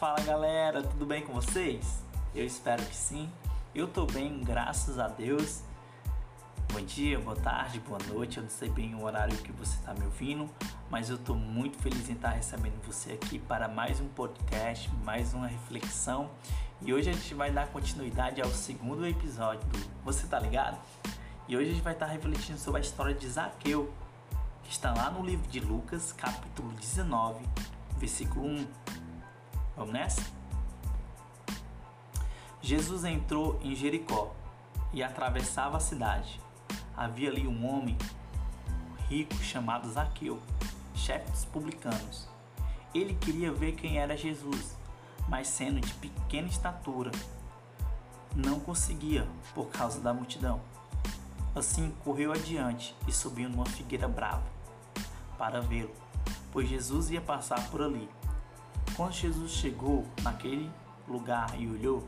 Fala galera, tudo bem com vocês? Eu espero que sim. Eu tô bem, graças a Deus. Bom dia, boa tarde, boa noite. Eu não sei bem o horário que você está me ouvindo, mas eu tô muito feliz em estar recebendo você aqui para mais um podcast, mais uma reflexão. E hoje a gente vai dar continuidade ao segundo episódio do Você tá ligado? E hoje a gente vai estar refletindo sobre a história de Zaqueu, que está lá no livro de Lucas, capítulo 19, versículo 1. Vamos nessa? Jesus entrou em Jericó e atravessava a cidade. Havia ali um homem rico chamado Zaqueu, chefe dos publicanos. Ele queria ver quem era Jesus, mas sendo de pequena estatura, não conseguia por causa da multidão. Assim correu adiante e subiu numa figueira brava para vê-lo, pois Jesus ia passar por ali. Quando Jesus chegou naquele lugar e olhou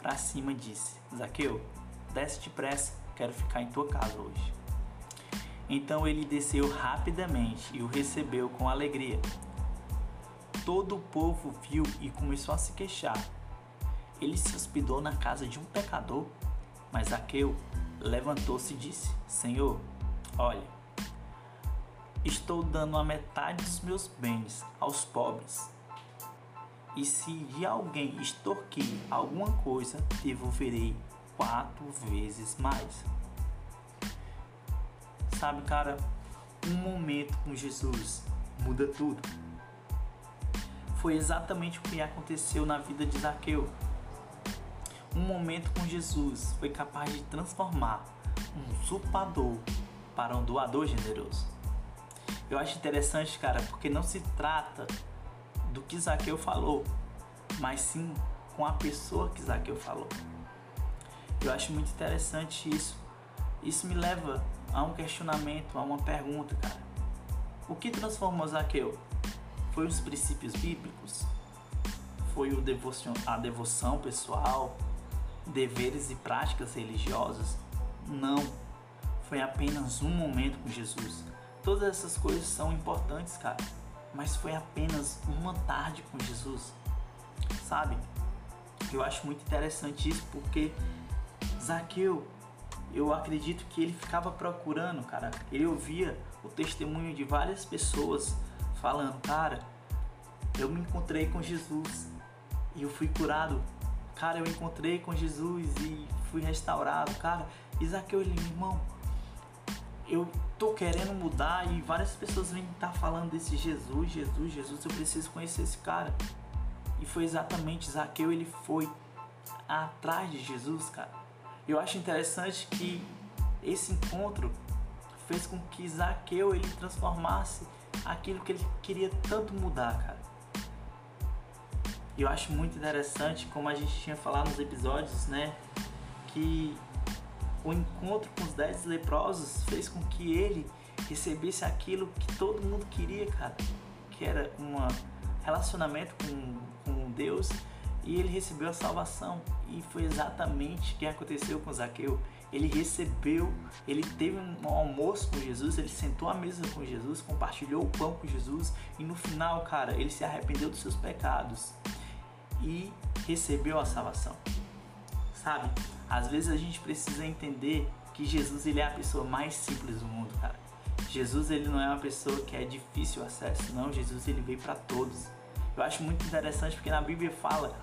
para cima, disse: Zaqueu, desce depressa, quero ficar em tua casa hoje. Então ele desceu rapidamente e o recebeu com alegria. Todo o povo viu e começou a se queixar. Ele se hospedou na casa de um pecador, mas Zaqueu levantou-se e disse: Senhor, olha, estou dando a metade dos meus bens aos pobres e se de alguém extorquir alguma coisa, devolverei quatro vezes mais. Sabe, cara, um momento com Jesus muda tudo. Foi exatamente o que aconteceu na vida de Zaqueu. Um momento com Jesus foi capaz de transformar um usurpador para um doador generoso. Eu acho interessante, cara, porque não se trata do que Zaqueu falou, mas sim com a pessoa que Zaqueu falou. Eu acho muito interessante isso. Isso me leva a um questionamento, a uma pergunta, cara. O que transformou Zaqueu? Foi os princípios bíblicos? Foi o devoção, a devoção pessoal? Deveres e práticas religiosas? Não. Foi apenas um momento com Jesus. Todas essas coisas são importantes, cara mas foi apenas uma tarde com Jesus, sabe? Eu acho muito interessante isso porque Zaqueu, eu acredito que ele ficava procurando, cara. Ele ouvia o testemunho de várias pessoas falando, cara, eu me encontrei com Jesus e eu fui curado. Cara, eu encontrei com Jesus e fui restaurado, cara. E Zaqueu, ele, irmão, eu tô querendo mudar e várias pessoas vêm estar tá falando desse Jesus, Jesus, Jesus, eu preciso conhecer esse cara. E foi exatamente Zaqueu, ele foi atrás de Jesus, cara. Eu acho interessante que esse encontro fez com que Zaqueu ele transformasse aquilo que ele queria tanto mudar, cara. Eu acho muito interessante, como a gente tinha falado nos episódios, né, que o encontro com os dez leprosos fez com que ele recebesse aquilo que todo mundo queria, cara, que era um relacionamento com, com Deus e ele recebeu a salvação e foi exatamente o que aconteceu com Zaqueu. Ele recebeu, ele teve um almoço com Jesus, ele sentou à mesa com Jesus, compartilhou o pão com Jesus e no final, cara, ele se arrependeu dos seus pecados e recebeu a salvação. Sabe? Às vezes a gente precisa entender que Jesus ele é a pessoa mais simples do mundo, cara. Jesus ele não é uma pessoa que é difícil acesso, não. Jesus ele veio para todos. Eu acho muito interessante porque na Bíblia fala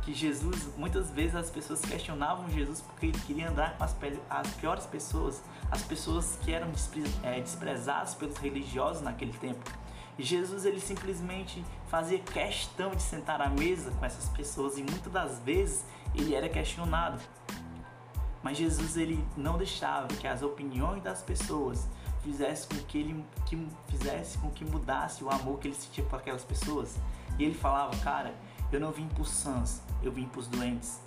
que Jesus, muitas vezes as pessoas questionavam Jesus porque ele queria andar com as, as piores pessoas, as pessoas que eram despre, é, desprezadas pelos religiosos naquele tempo. E Jesus ele simplesmente fazia questão de sentar à mesa com essas pessoas e muitas das vezes ele era questionado. Mas Jesus ele não deixava que as opiniões das pessoas fizesse com que ele que fizesse com que mudasse o amor que ele sentia por aquelas pessoas. E ele falava, cara, eu não vim os sãs, eu vim para os doentes.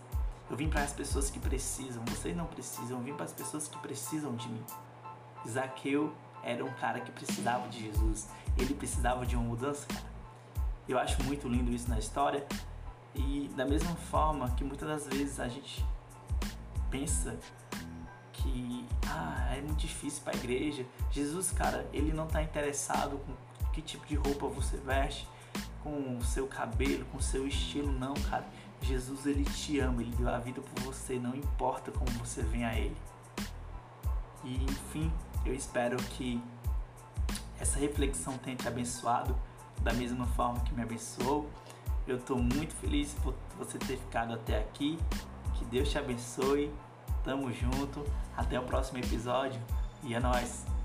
Eu vim para as pessoas que precisam. Vocês não precisam, eu vim para as pessoas que precisam de mim. Zaqueu era um cara que precisava de Jesus. Ele precisava de uma mudança, cara. Eu acho muito lindo isso na história. E da mesma forma que muitas das vezes a gente pensa que ah, é muito difícil para a igreja. Jesus, cara, ele não está interessado com que tipo de roupa você veste, com o seu cabelo, com o seu estilo, não, cara. Jesus ele te ama, ele deu a vida por você, não importa como você vem a ele. E enfim, eu espero que essa reflexão tenha te abençoado da mesma forma que me abençoou. Eu estou muito feliz por você ter ficado até aqui. Que Deus te abençoe. Tamo junto. Até o próximo episódio. E é nóis.